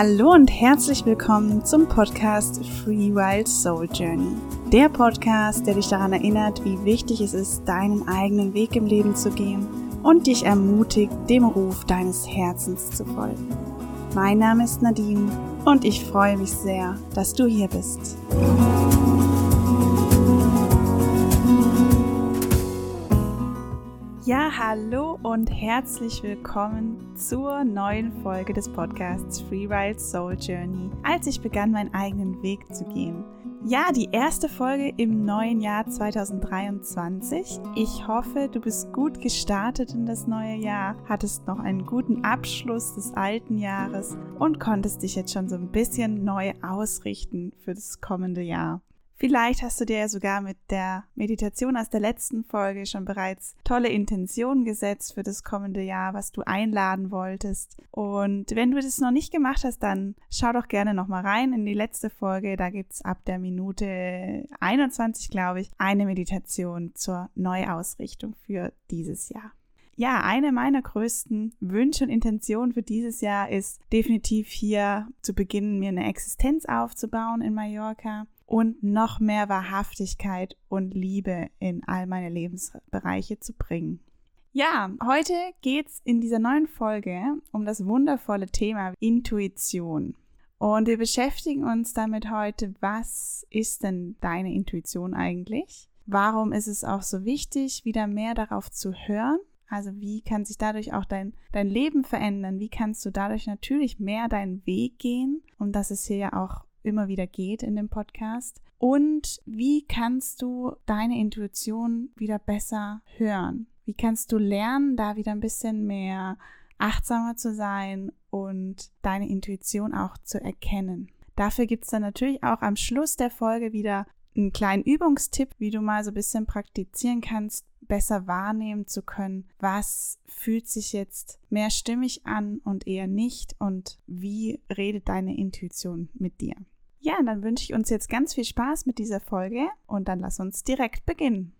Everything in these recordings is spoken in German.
Hallo und herzlich willkommen zum Podcast Free Wild Soul Journey. Der Podcast, der dich daran erinnert, wie wichtig es ist, deinen eigenen Weg im Leben zu gehen und dich ermutigt, dem Ruf deines Herzens zu folgen. Mein Name ist Nadine und ich freue mich sehr, dass du hier bist. Ja, hallo und herzlich willkommen zur neuen Folge des Podcasts Free Wild Soul Journey, als ich begann, meinen eigenen Weg zu gehen. Ja, die erste Folge im neuen Jahr 2023. Ich hoffe, du bist gut gestartet in das neue Jahr, hattest noch einen guten Abschluss des alten Jahres und konntest dich jetzt schon so ein bisschen neu ausrichten für das kommende Jahr. Vielleicht hast du dir ja sogar mit der Meditation aus der letzten Folge schon bereits tolle Intentionen gesetzt für das kommende Jahr, was du einladen wolltest. Und wenn du das noch nicht gemacht hast, dann schau doch gerne nochmal rein in die letzte Folge. Da gibt es ab der Minute 21, glaube ich, eine Meditation zur Neuausrichtung für dieses Jahr. Ja, eine meiner größten Wünsche und Intentionen für dieses Jahr ist definitiv hier zu beginnen, mir eine Existenz aufzubauen in Mallorca und noch mehr Wahrhaftigkeit und Liebe in all meine Lebensbereiche zu bringen. Ja, heute geht's in dieser neuen Folge um das wundervolle Thema Intuition. Und wir beschäftigen uns damit heute, was ist denn deine Intuition eigentlich? Warum ist es auch so wichtig, wieder mehr darauf zu hören? Also wie kann sich dadurch auch dein, dein Leben verändern? Wie kannst du dadurch natürlich mehr deinen Weg gehen? Und das ist hier ja auch immer wieder geht in dem Podcast. Und wie kannst du deine Intuition wieder besser hören? Wie kannst du lernen, da wieder ein bisschen mehr achtsamer zu sein und deine Intuition auch zu erkennen? Dafür gibt es dann natürlich auch am Schluss der Folge wieder einen kleinen Übungstipp, wie du mal so ein bisschen praktizieren kannst, besser wahrnehmen zu können, was fühlt sich jetzt mehr stimmig an und eher nicht und wie redet deine Intuition mit dir. Ja, dann wünsche ich uns jetzt ganz viel Spaß mit dieser Folge und dann lass uns direkt beginnen.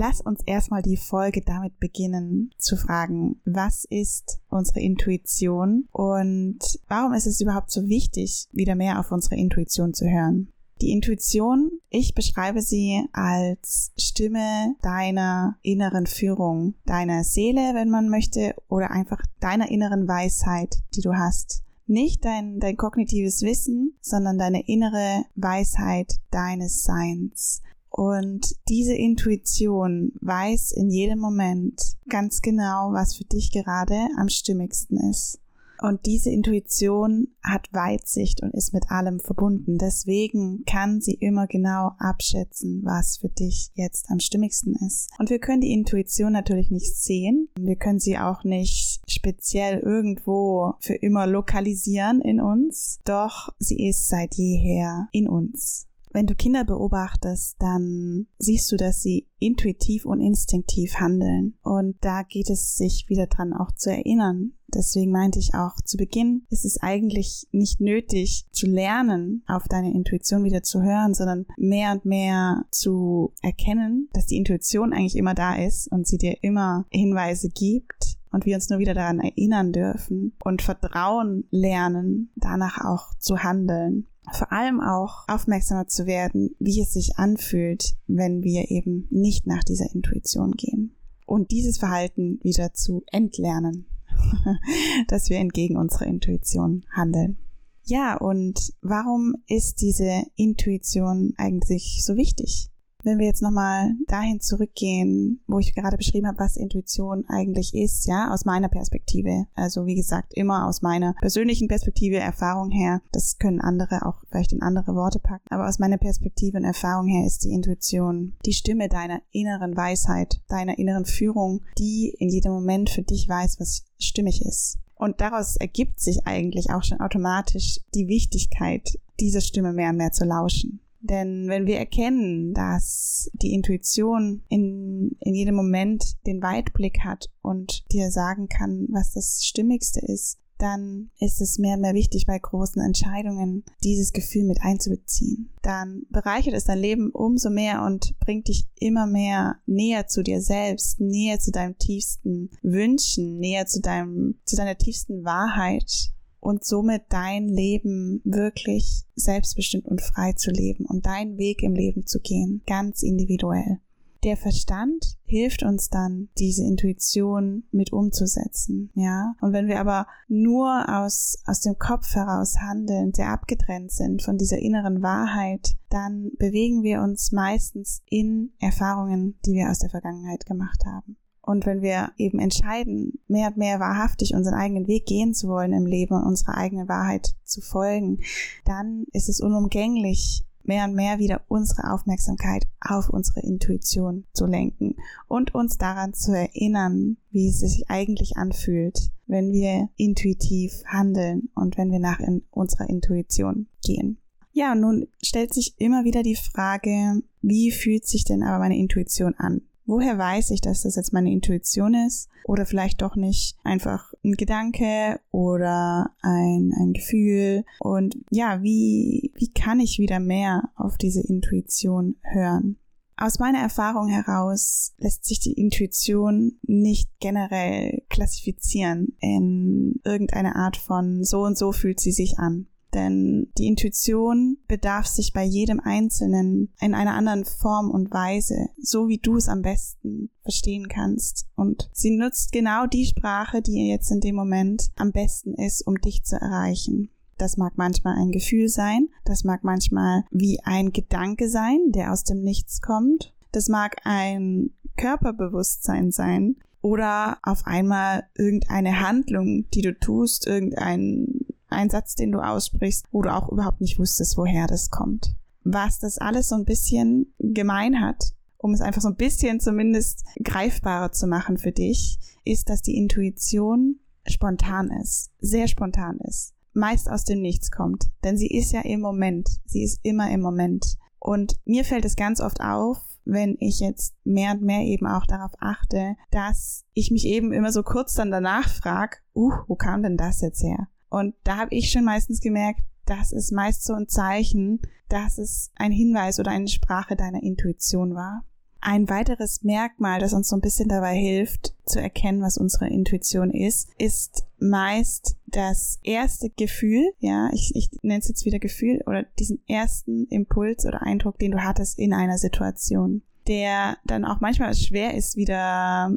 Lass uns erstmal die Folge damit beginnen zu fragen, was ist unsere Intuition und warum ist es überhaupt so wichtig, wieder mehr auf unsere Intuition zu hören? Die Intuition, ich beschreibe sie als Stimme deiner inneren Führung, deiner Seele, wenn man möchte, oder einfach deiner inneren Weisheit, die du hast. Nicht dein, dein kognitives Wissen, sondern deine innere Weisheit deines Seins. Und diese Intuition weiß in jedem Moment ganz genau, was für dich gerade am stimmigsten ist. Und diese Intuition hat Weitsicht und ist mit allem verbunden. Deswegen kann sie immer genau abschätzen, was für dich jetzt am stimmigsten ist. Und wir können die Intuition natürlich nicht sehen. Wir können sie auch nicht speziell irgendwo für immer lokalisieren in uns. Doch sie ist seit jeher in uns. Wenn du Kinder beobachtest, dann siehst du, dass sie intuitiv und instinktiv handeln. Und da geht es sich wieder dran auch zu erinnern. Deswegen meinte ich auch zu Beginn, ist es eigentlich nicht nötig zu lernen, auf deine Intuition wieder zu hören, sondern mehr und mehr zu erkennen, dass die Intuition eigentlich immer da ist und sie dir immer Hinweise gibt und wir uns nur wieder daran erinnern dürfen und Vertrauen lernen, danach auch zu handeln vor allem auch aufmerksamer zu werden, wie es sich anfühlt, wenn wir eben nicht nach dieser Intuition gehen. Und dieses Verhalten wieder zu entlernen, dass wir entgegen unserer Intuition handeln. Ja, und warum ist diese Intuition eigentlich so wichtig? Wenn wir jetzt nochmal dahin zurückgehen, wo ich gerade beschrieben habe, was Intuition eigentlich ist, ja, aus meiner Perspektive. Also wie gesagt, immer aus meiner persönlichen Perspektive, Erfahrung her. Das können andere auch vielleicht in andere Worte packen. Aber aus meiner Perspektive und Erfahrung her ist die Intuition die Stimme deiner inneren Weisheit, deiner inneren Führung, die in jedem Moment für dich weiß, was stimmig ist. Und daraus ergibt sich eigentlich auch schon automatisch die Wichtigkeit, dieser Stimme mehr und mehr zu lauschen. Denn wenn wir erkennen, dass die Intuition in, in jedem Moment den Weitblick hat und dir sagen kann, was das Stimmigste ist, dann ist es mehr und mehr wichtig, bei großen Entscheidungen dieses Gefühl mit einzubeziehen. Dann bereichert es dein Leben umso mehr und bringt dich immer mehr näher zu dir selbst, näher zu deinem tiefsten Wünschen, näher zu deinem, zu deiner tiefsten Wahrheit und somit dein Leben wirklich selbstbestimmt und frei zu leben und deinen Weg im Leben zu gehen, ganz individuell. Der Verstand hilft uns dann, diese Intuition mit umzusetzen, ja. Und wenn wir aber nur aus, aus dem Kopf heraus handeln, sehr abgetrennt sind von dieser inneren Wahrheit, dann bewegen wir uns meistens in Erfahrungen, die wir aus der Vergangenheit gemacht haben. Und wenn wir eben entscheiden, mehr und mehr wahrhaftig unseren eigenen Weg gehen zu wollen im Leben und unserer eigenen Wahrheit zu folgen, dann ist es unumgänglich, mehr und mehr wieder unsere Aufmerksamkeit auf unsere Intuition zu lenken und uns daran zu erinnern, wie es sich eigentlich anfühlt, wenn wir intuitiv handeln und wenn wir nach in unserer Intuition gehen. Ja, nun stellt sich immer wieder die Frage, wie fühlt sich denn aber meine Intuition an? Woher weiß ich, dass das jetzt meine Intuition ist? Oder vielleicht doch nicht einfach ein Gedanke oder ein, ein Gefühl? Und ja, wie, wie kann ich wieder mehr auf diese Intuition hören? Aus meiner Erfahrung heraus lässt sich die Intuition nicht generell klassifizieren in irgendeine Art von so und so fühlt sie sich an. Denn die Intuition bedarf sich bei jedem Einzelnen in einer anderen Form und Weise, so wie du es am besten verstehen kannst. Und sie nutzt genau die Sprache, die jetzt in dem Moment am besten ist, um dich zu erreichen. Das mag manchmal ein Gefühl sein, das mag manchmal wie ein Gedanke sein, der aus dem Nichts kommt. Das mag ein Körperbewusstsein sein oder auf einmal irgendeine Handlung, die du tust, irgendein ein Satz, den du aussprichst, wo du auch überhaupt nicht wusstest, woher das kommt. Was das alles so ein bisschen gemein hat, um es einfach so ein bisschen zumindest greifbarer zu machen für dich, ist, dass die Intuition spontan ist, sehr spontan ist, meist aus dem Nichts kommt, denn sie ist ja im Moment, sie ist immer im Moment. Und mir fällt es ganz oft auf, wenn ich jetzt mehr und mehr eben auch darauf achte, dass ich mich eben immer so kurz dann danach frage, uh, wo kam denn das jetzt her? Und da habe ich schon meistens gemerkt, das ist meist so ein Zeichen, dass es ein Hinweis oder eine Sprache deiner Intuition war. Ein weiteres Merkmal, das uns so ein bisschen dabei hilft, zu erkennen, was unsere Intuition ist, ist meist das erste Gefühl, ja, ich, ich nenne es jetzt wieder Gefühl, oder diesen ersten Impuls oder Eindruck, den du hattest in einer Situation, der dann auch manchmal schwer ist, wieder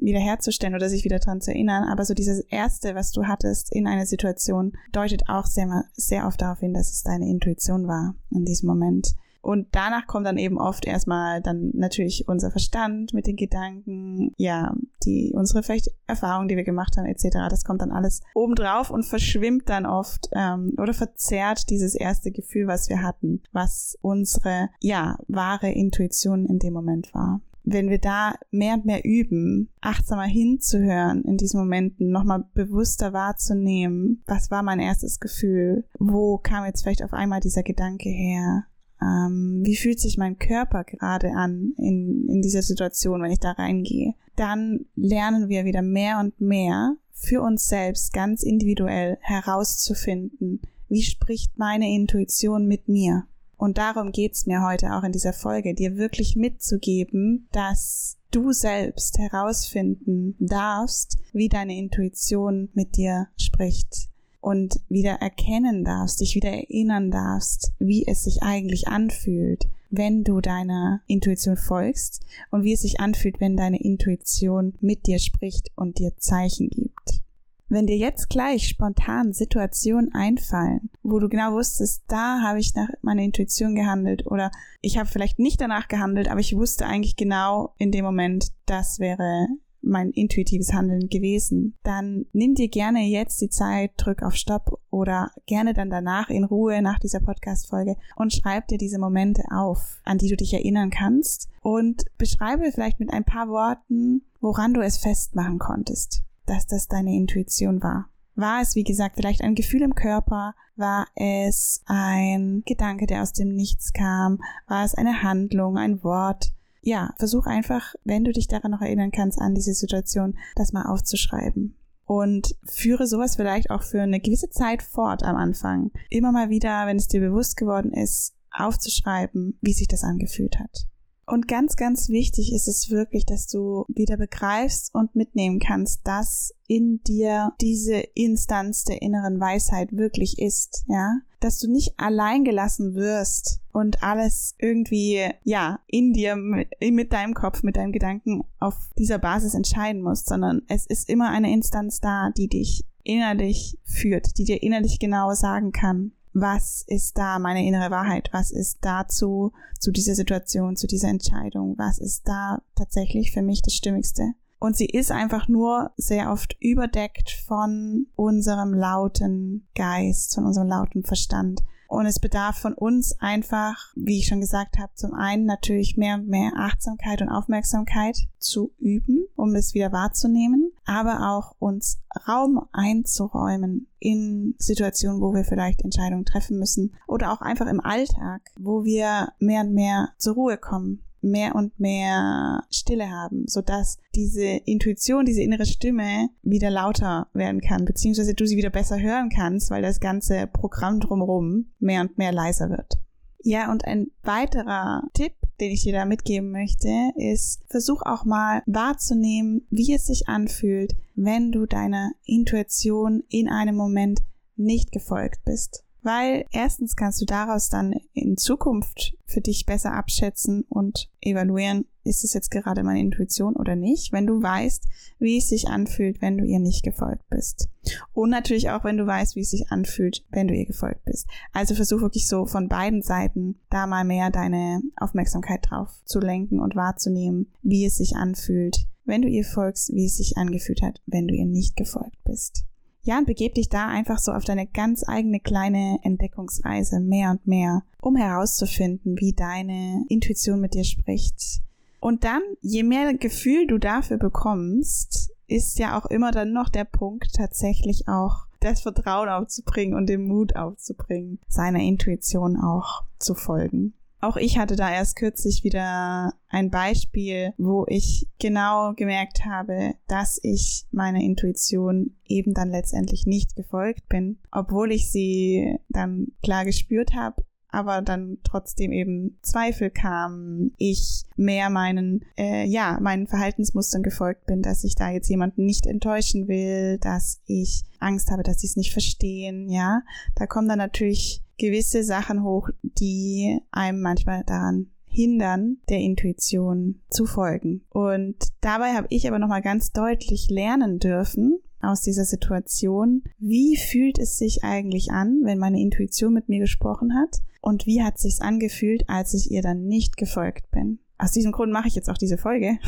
wiederherzustellen oder sich wieder dran zu erinnern. Aber so dieses Erste, was du hattest in einer Situation, deutet auch sehr, sehr oft darauf hin, dass es deine Intuition war in diesem Moment. Und danach kommt dann eben oft erstmal dann natürlich unser Verstand mit den Gedanken, ja, die, unsere vielleicht Erfahrungen, die wir gemacht haben, etc. Das kommt dann alles obendrauf und verschwimmt dann oft ähm, oder verzerrt dieses erste Gefühl, was wir hatten, was unsere, ja, wahre Intuition in dem Moment war wenn wir da mehr und mehr üben, achtsamer hinzuhören in diesen Momenten, nochmal bewusster wahrzunehmen, was war mein erstes Gefühl, wo kam jetzt vielleicht auf einmal dieser Gedanke her, ähm, wie fühlt sich mein Körper gerade an in, in dieser Situation, wenn ich da reingehe, dann lernen wir wieder mehr und mehr für uns selbst ganz individuell herauszufinden, wie spricht meine Intuition mit mir. Und darum geht's mir heute auch in dieser Folge, dir wirklich mitzugeben, dass du selbst herausfinden darfst, wie deine Intuition mit dir spricht und wieder erkennen darfst, dich wieder erinnern darfst, wie es sich eigentlich anfühlt, wenn du deiner Intuition folgst und wie es sich anfühlt, wenn deine Intuition mit dir spricht und dir Zeichen gibt. Wenn dir jetzt gleich spontan Situationen einfallen, wo du genau wusstest, da habe ich nach meiner Intuition gehandelt oder ich habe vielleicht nicht danach gehandelt, aber ich wusste eigentlich genau in dem Moment, das wäre mein intuitives Handeln gewesen, dann nimm dir gerne jetzt die Zeit, drück auf Stopp oder gerne dann danach in Ruhe nach dieser Podcast-Folge und schreib dir diese Momente auf, an die du dich erinnern kannst und beschreibe vielleicht mit ein paar Worten, woran du es festmachen konntest dass das deine Intuition war. War es, wie gesagt, vielleicht ein Gefühl im Körper? War es ein Gedanke, der aus dem Nichts kam? War es eine Handlung, ein Wort? Ja, versuch einfach, wenn du dich daran noch erinnern kannst, an diese Situation, das mal aufzuschreiben. und führe sowas vielleicht auch für eine gewisse Zeit fort am Anfang. Immer mal wieder, wenn es dir bewusst geworden ist, aufzuschreiben, wie sich das angefühlt hat. Und ganz, ganz wichtig ist es wirklich, dass du wieder begreifst und mitnehmen kannst, dass in dir diese Instanz der inneren Weisheit wirklich ist, ja? Dass du nicht allein gelassen wirst und alles irgendwie, ja, in dir, mit deinem Kopf, mit deinem Gedanken auf dieser Basis entscheiden musst, sondern es ist immer eine Instanz da, die dich innerlich führt, die dir innerlich genau sagen kann, was ist da meine innere Wahrheit, was ist dazu, zu dieser Situation, zu dieser Entscheidung, was ist da tatsächlich für mich das Stimmigste. Und sie ist einfach nur sehr oft überdeckt von unserem lauten Geist, von unserem lauten Verstand. Und es bedarf von uns einfach, wie ich schon gesagt habe, zum einen natürlich mehr und mehr Achtsamkeit und Aufmerksamkeit zu üben, um es wieder wahrzunehmen, aber auch uns Raum einzuräumen in Situationen, wo wir vielleicht Entscheidungen treffen müssen oder auch einfach im Alltag, wo wir mehr und mehr zur Ruhe kommen, mehr und mehr Stille haben, sodass diese Intuition, diese innere Stimme wieder lauter werden kann, beziehungsweise du sie wieder besser hören kannst, weil das ganze Programm drumherum mehr und mehr leiser wird. Ja, und ein weiterer Tipp, den ich dir da mitgeben möchte, ist, versuch auch mal wahrzunehmen, wie es sich anfühlt, wenn du deiner Intuition in einem Moment nicht gefolgt bist. Weil erstens kannst du daraus dann in Zukunft für dich besser abschätzen und evaluieren, ist es jetzt gerade meine Intuition oder nicht, wenn du weißt, wie es sich anfühlt, wenn du ihr nicht gefolgt bist. Und natürlich auch, wenn du weißt, wie es sich anfühlt, wenn du ihr gefolgt bist. Also versuch wirklich so von beiden Seiten da mal mehr deine Aufmerksamkeit drauf zu lenken und wahrzunehmen, wie es sich anfühlt, wenn du ihr folgst, wie es sich angefühlt hat, wenn du ihr nicht gefolgt bist. Ja, und begeb dich da einfach so auf deine ganz eigene kleine Entdeckungsreise mehr und mehr, um herauszufinden, wie deine Intuition mit dir spricht. Und dann, je mehr Gefühl du dafür bekommst, ist ja auch immer dann noch der Punkt, tatsächlich auch das Vertrauen aufzubringen und den Mut aufzubringen, seiner Intuition auch zu folgen. Auch ich hatte da erst kürzlich wieder ein Beispiel, wo ich genau gemerkt habe, dass ich meiner Intuition eben dann letztendlich nicht gefolgt bin, obwohl ich sie dann klar gespürt habe aber dann trotzdem eben Zweifel kamen, ich mehr meinen, äh, ja, meinen Verhaltensmustern gefolgt bin, dass ich da jetzt jemanden nicht enttäuschen will, dass ich Angst habe, dass sie es nicht verstehen, ja. Da kommen dann natürlich gewisse Sachen hoch, die einem manchmal daran hindern, der Intuition zu folgen. Und dabei habe ich aber nochmal ganz deutlich lernen dürfen, aus dieser Situation, wie fühlt es sich eigentlich an, wenn meine Intuition mit mir gesprochen hat und wie hat sich's angefühlt, als ich ihr dann nicht gefolgt bin. Aus diesem Grund mache ich jetzt auch diese Folge,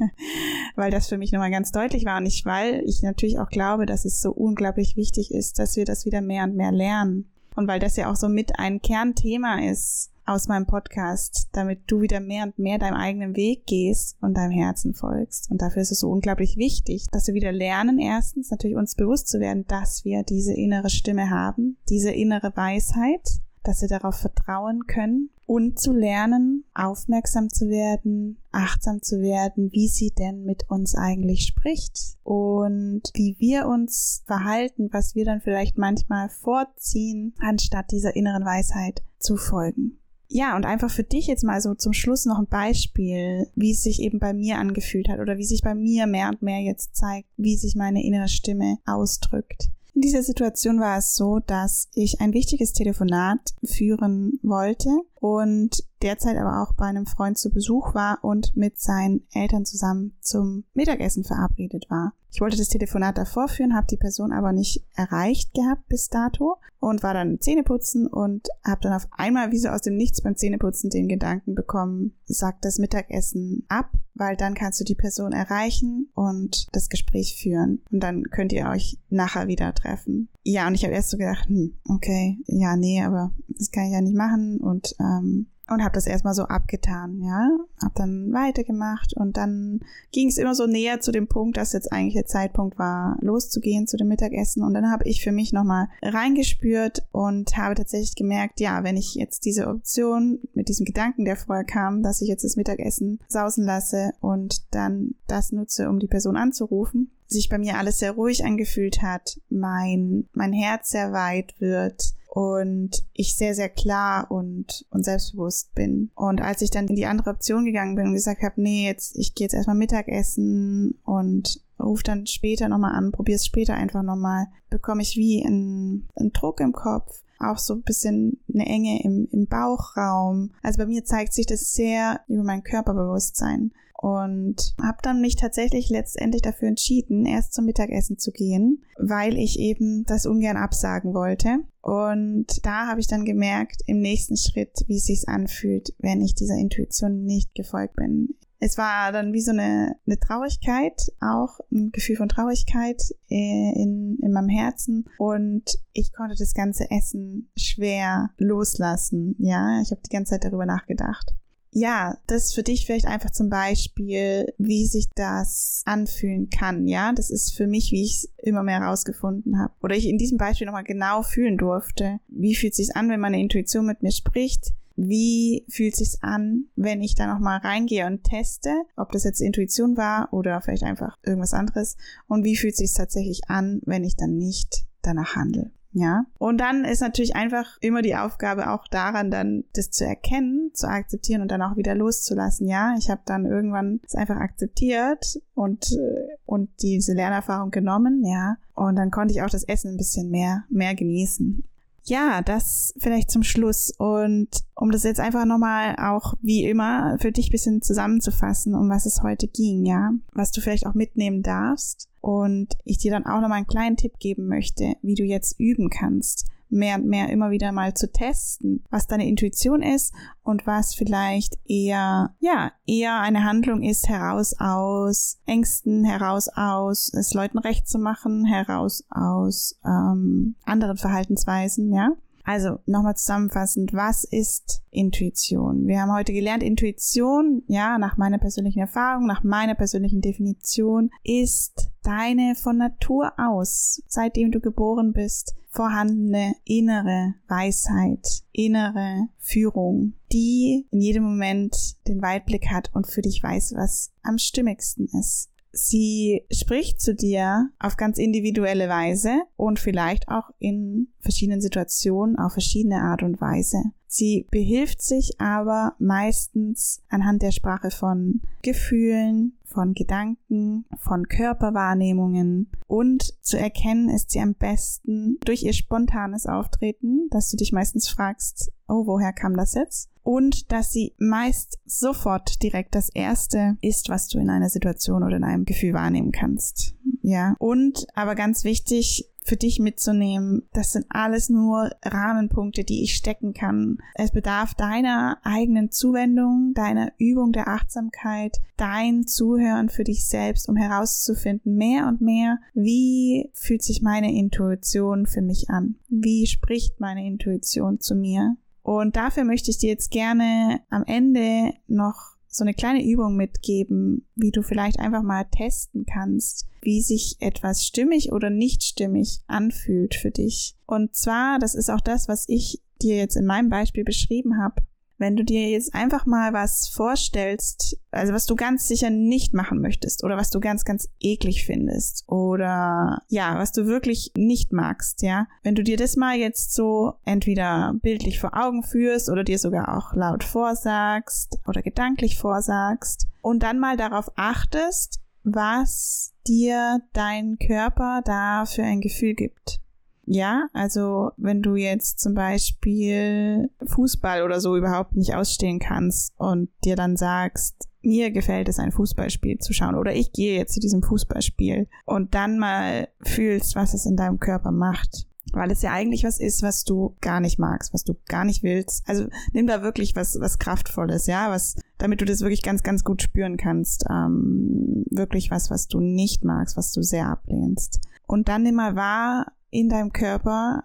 weil das für mich nochmal ganz deutlich war und ich, weil ich natürlich auch glaube, dass es so unglaublich wichtig ist, dass wir das wieder mehr und mehr lernen. Und weil das ja auch so mit ein Kernthema ist aus meinem Podcast, damit du wieder mehr und mehr deinem eigenen Weg gehst und deinem Herzen folgst. Und dafür ist es so unglaublich wichtig, dass wir wieder lernen, erstens natürlich uns bewusst zu werden, dass wir diese innere Stimme haben, diese innere Weisheit, dass wir darauf vertrauen können und zu lernen, aufmerksam zu werden, achtsam zu werden, wie sie denn mit uns eigentlich spricht und wie wir uns verhalten, was wir dann vielleicht manchmal vorziehen, anstatt dieser inneren Weisheit zu folgen. Ja, und einfach für dich jetzt mal so zum Schluss noch ein Beispiel, wie es sich eben bei mir angefühlt hat oder wie sich bei mir mehr und mehr jetzt zeigt, wie sich meine innere Stimme ausdrückt. In dieser Situation war es so, dass ich ein wichtiges Telefonat führen wollte und derzeit aber auch bei einem Freund zu Besuch war und mit seinen Eltern zusammen zum Mittagessen verabredet war. Ich wollte das Telefonat davor führen, habe die Person aber nicht erreicht gehabt bis dato und war dann Zähneputzen und habe dann auf einmal wie so aus dem Nichts beim Zähneputzen den Gedanken bekommen, sag das Mittagessen ab, weil dann kannst du die Person erreichen und das Gespräch führen und dann könnt ihr euch nachher wieder treffen. Ja, und ich habe erst so gedacht, hm, okay, ja, nee, aber das kann ich ja nicht machen und ähm, und habe das erstmal so abgetan, ja, habe dann weitergemacht und dann ging es immer so näher zu dem Punkt, dass jetzt eigentlich der Zeitpunkt war, loszugehen zu dem Mittagessen. Und dann habe ich für mich nochmal reingespürt und habe tatsächlich gemerkt, ja, wenn ich jetzt diese Option mit diesem Gedanken, der vorher kam, dass ich jetzt das Mittagessen sausen lasse und dann das nutze, um die Person anzurufen, sich bei mir alles sehr ruhig angefühlt hat, mein, mein Herz sehr weit wird und ich sehr, sehr klar und, und selbstbewusst bin. Und als ich dann in die andere Option gegangen bin und gesagt habe, nee, jetzt, ich gehe jetzt erstmal Mittagessen und ruf dann später nochmal an, probier's später einfach nochmal, bekomme ich wie einen, einen Druck im Kopf, auch so ein bisschen eine Enge im, im Bauchraum. Also bei mir zeigt sich das sehr über mein Körperbewusstsein und habe dann mich tatsächlich letztendlich dafür entschieden, erst zum Mittagessen zu gehen, weil ich eben das ungern absagen wollte. Und da habe ich dann gemerkt im nächsten Schritt, wie es sich anfühlt, wenn ich dieser Intuition nicht gefolgt bin. Es war dann wie so eine, eine Traurigkeit, auch ein Gefühl von Traurigkeit äh, in, in meinem Herzen und ich konnte das ganze Essen schwer loslassen. Ja, ich habe die ganze Zeit darüber nachgedacht ja, das für dich vielleicht einfach zum Beispiel, wie sich das anfühlen kann. Ja, das ist für mich, wie ich es immer mehr herausgefunden habe. Oder ich in diesem Beispiel nochmal genau fühlen durfte. Wie fühlt es sich an, wenn meine Intuition mit mir spricht? Wie fühlt es sich an, wenn ich da nochmal reingehe und teste, ob das jetzt Intuition war oder vielleicht einfach irgendwas anderes? Und wie fühlt es sich tatsächlich an, wenn ich dann nicht danach handle? Ja. Und dann ist natürlich einfach immer die Aufgabe auch daran, dann das zu erkennen, zu akzeptieren und dann auch wieder loszulassen. Ja, ich habe dann irgendwann es einfach akzeptiert und äh, und diese Lernerfahrung genommen. Ja. Und dann konnte ich auch das Essen ein bisschen mehr mehr genießen. Ja, das vielleicht zum Schluss. Und um das jetzt einfach nochmal auch wie immer für dich bisschen zusammenzufassen, um was es heute ging, ja, was du vielleicht auch mitnehmen darfst und ich dir dann auch nochmal einen kleinen Tipp geben möchte, wie du jetzt üben kannst, mehr und mehr immer wieder mal zu testen, was deine Intuition ist und was vielleicht eher, ja, eher eine Handlung ist heraus aus Ängsten, heraus aus es Leuten recht zu machen, heraus aus ähm, anderen Verhaltensweisen, ja. Also nochmal zusammenfassend, was ist Intuition? Wir haben heute gelernt, Intuition, ja, nach meiner persönlichen Erfahrung, nach meiner persönlichen Definition, ist deine von Natur aus, seitdem du geboren bist, vorhandene innere Weisheit, innere Führung, die in jedem Moment den Weitblick hat und für dich weiß, was am stimmigsten ist. Sie spricht zu dir auf ganz individuelle Weise und vielleicht auch in verschiedenen Situationen auf verschiedene Art und Weise. Sie behilft sich aber meistens anhand der Sprache von Gefühlen, von Gedanken, von Körperwahrnehmungen und zu erkennen ist sie am besten durch ihr spontanes Auftreten, dass du dich meistens fragst, oh, woher kam das jetzt? Und dass sie meist sofort direkt das erste ist, was du in einer Situation oder in einem Gefühl wahrnehmen kannst. Ja. Und aber ganz wichtig, für dich mitzunehmen. Das sind alles nur Rahmenpunkte, die ich stecken kann. Es bedarf deiner eigenen Zuwendung, deiner Übung der Achtsamkeit, dein Zuhören für dich selbst, um herauszufinden mehr und mehr, wie fühlt sich meine Intuition für mich an? Wie spricht meine Intuition zu mir? Und dafür möchte ich dir jetzt gerne am Ende noch so eine kleine Übung mitgeben, wie du vielleicht einfach mal testen kannst, wie sich etwas stimmig oder nicht stimmig anfühlt für dich. Und zwar, das ist auch das, was ich dir jetzt in meinem Beispiel beschrieben habe. Wenn du dir jetzt einfach mal was vorstellst, also was du ganz sicher nicht machen möchtest oder was du ganz, ganz eklig findest oder ja, was du wirklich nicht magst, ja. Wenn du dir das mal jetzt so entweder bildlich vor Augen führst oder dir sogar auch laut vorsagst oder gedanklich vorsagst und dann mal darauf achtest, was dir dein Körper da für ein Gefühl gibt. Ja, also wenn du jetzt zum Beispiel Fußball oder so überhaupt nicht ausstehen kannst und dir dann sagst, mir gefällt es, ein Fußballspiel zu schauen oder ich gehe jetzt zu diesem Fußballspiel und dann mal fühlst, was es in deinem Körper macht. Weil es ja eigentlich was ist, was du gar nicht magst, was du gar nicht willst. Also nimm da wirklich was, was Kraftvolles, ja, was, damit du das wirklich ganz, ganz gut spüren kannst. Ähm, wirklich was, was du nicht magst, was du sehr ablehnst. Und dann nimm mal wahr, in deinem Körper,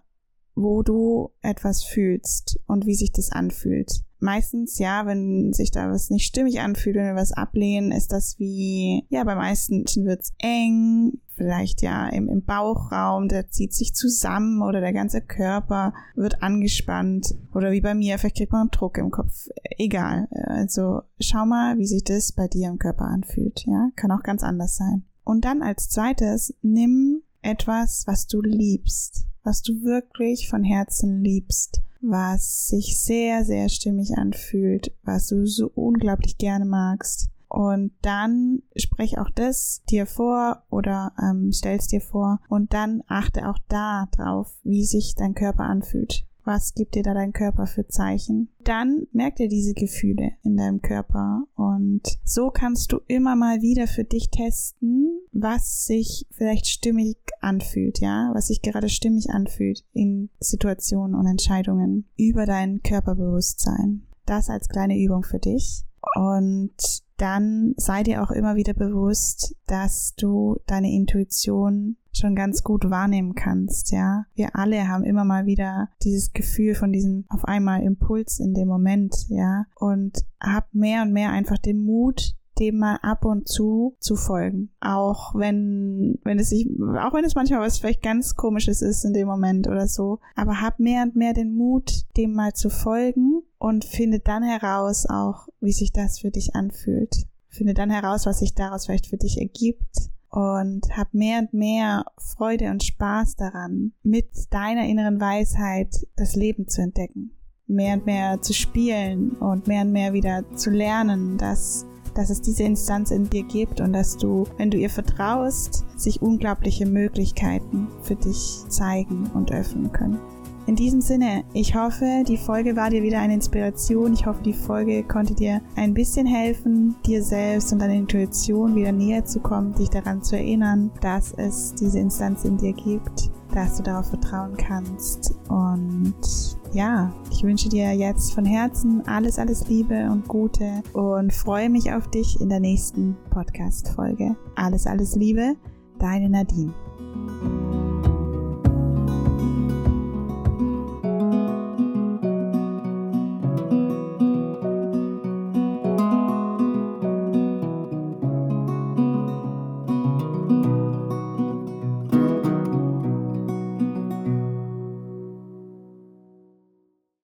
wo du etwas fühlst und wie sich das anfühlt. Meistens, ja, wenn sich da was nicht stimmig anfühlt, wenn wir was ablehnen, ist das wie, ja, bei meisten wird's eng, vielleicht ja im, im Bauchraum, der zieht sich zusammen oder der ganze Körper wird angespannt oder wie bei mir, vielleicht kriegt man Druck im Kopf. Egal. Also schau mal, wie sich das bei dir im Körper anfühlt, ja. Kann auch ganz anders sein. Und dann als zweites, nimm etwas, was du liebst, was du wirklich von Herzen liebst, was sich sehr, sehr stimmig anfühlt, was du so unglaublich gerne magst. Und dann sprech auch das dir vor oder ähm, stellst dir vor und dann achte auch da drauf, wie sich dein Körper anfühlt. Was gibt dir da dein Körper für Zeichen? Dann merk dir diese Gefühle in deinem Körper und so kannst du immer mal wieder für dich testen, was sich vielleicht stimmig anfühlt, ja, was sich gerade stimmig anfühlt in Situationen und Entscheidungen über dein Körperbewusstsein. Das als kleine Übung für dich. Und dann sei dir auch immer wieder bewusst, dass du deine Intuition schon ganz gut wahrnehmen kannst, ja. Wir alle haben immer mal wieder dieses Gefühl von diesem auf einmal Impuls in dem Moment, ja. Und hab mehr und mehr einfach den Mut, dem mal ab und zu zu folgen. Auch wenn, wenn es sich, auch wenn es manchmal was vielleicht ganz komisches ist in dem Moment oder so. Aber hab mehr und mehr den Mut, dem mal zu folgen und finde dann heraus auch, wie sich das für dich anfühlt. Finde dann heraus, was sich daraus vielleicht für dich ergibt und hab mehr und mehr Freude und Spaß daran, mit deiner inneren Weisheit das Leben zu entdecken. Mehr und mehr zu spielen und mehr und mehr wieder zu lernen, dass, dass es diese Instanz in dir gibt und dass du, wenn du ihr vertraust, sich unglaubliche Möglichkeiten für dich zeigen und öffnen können. In diesem Sinne, ich hoffe, die Folge war dir wieder eine Inspiration. Ich hoffe, die Folge konnte dir ein bisschen helfen, dir selbst und deiner Intuition wieder näher zu kommen, dich daran zu erinnern, dass es diese Instanz in dir gibt, dass du darauf vertrauen kannst. Und ja, ich wünsche dir jetzt von Herzen alles, alles Liebe und Gute und freue mich auf dich in der nächsten Podcast-Folge. Alles, alles Liebe, deine Nadine.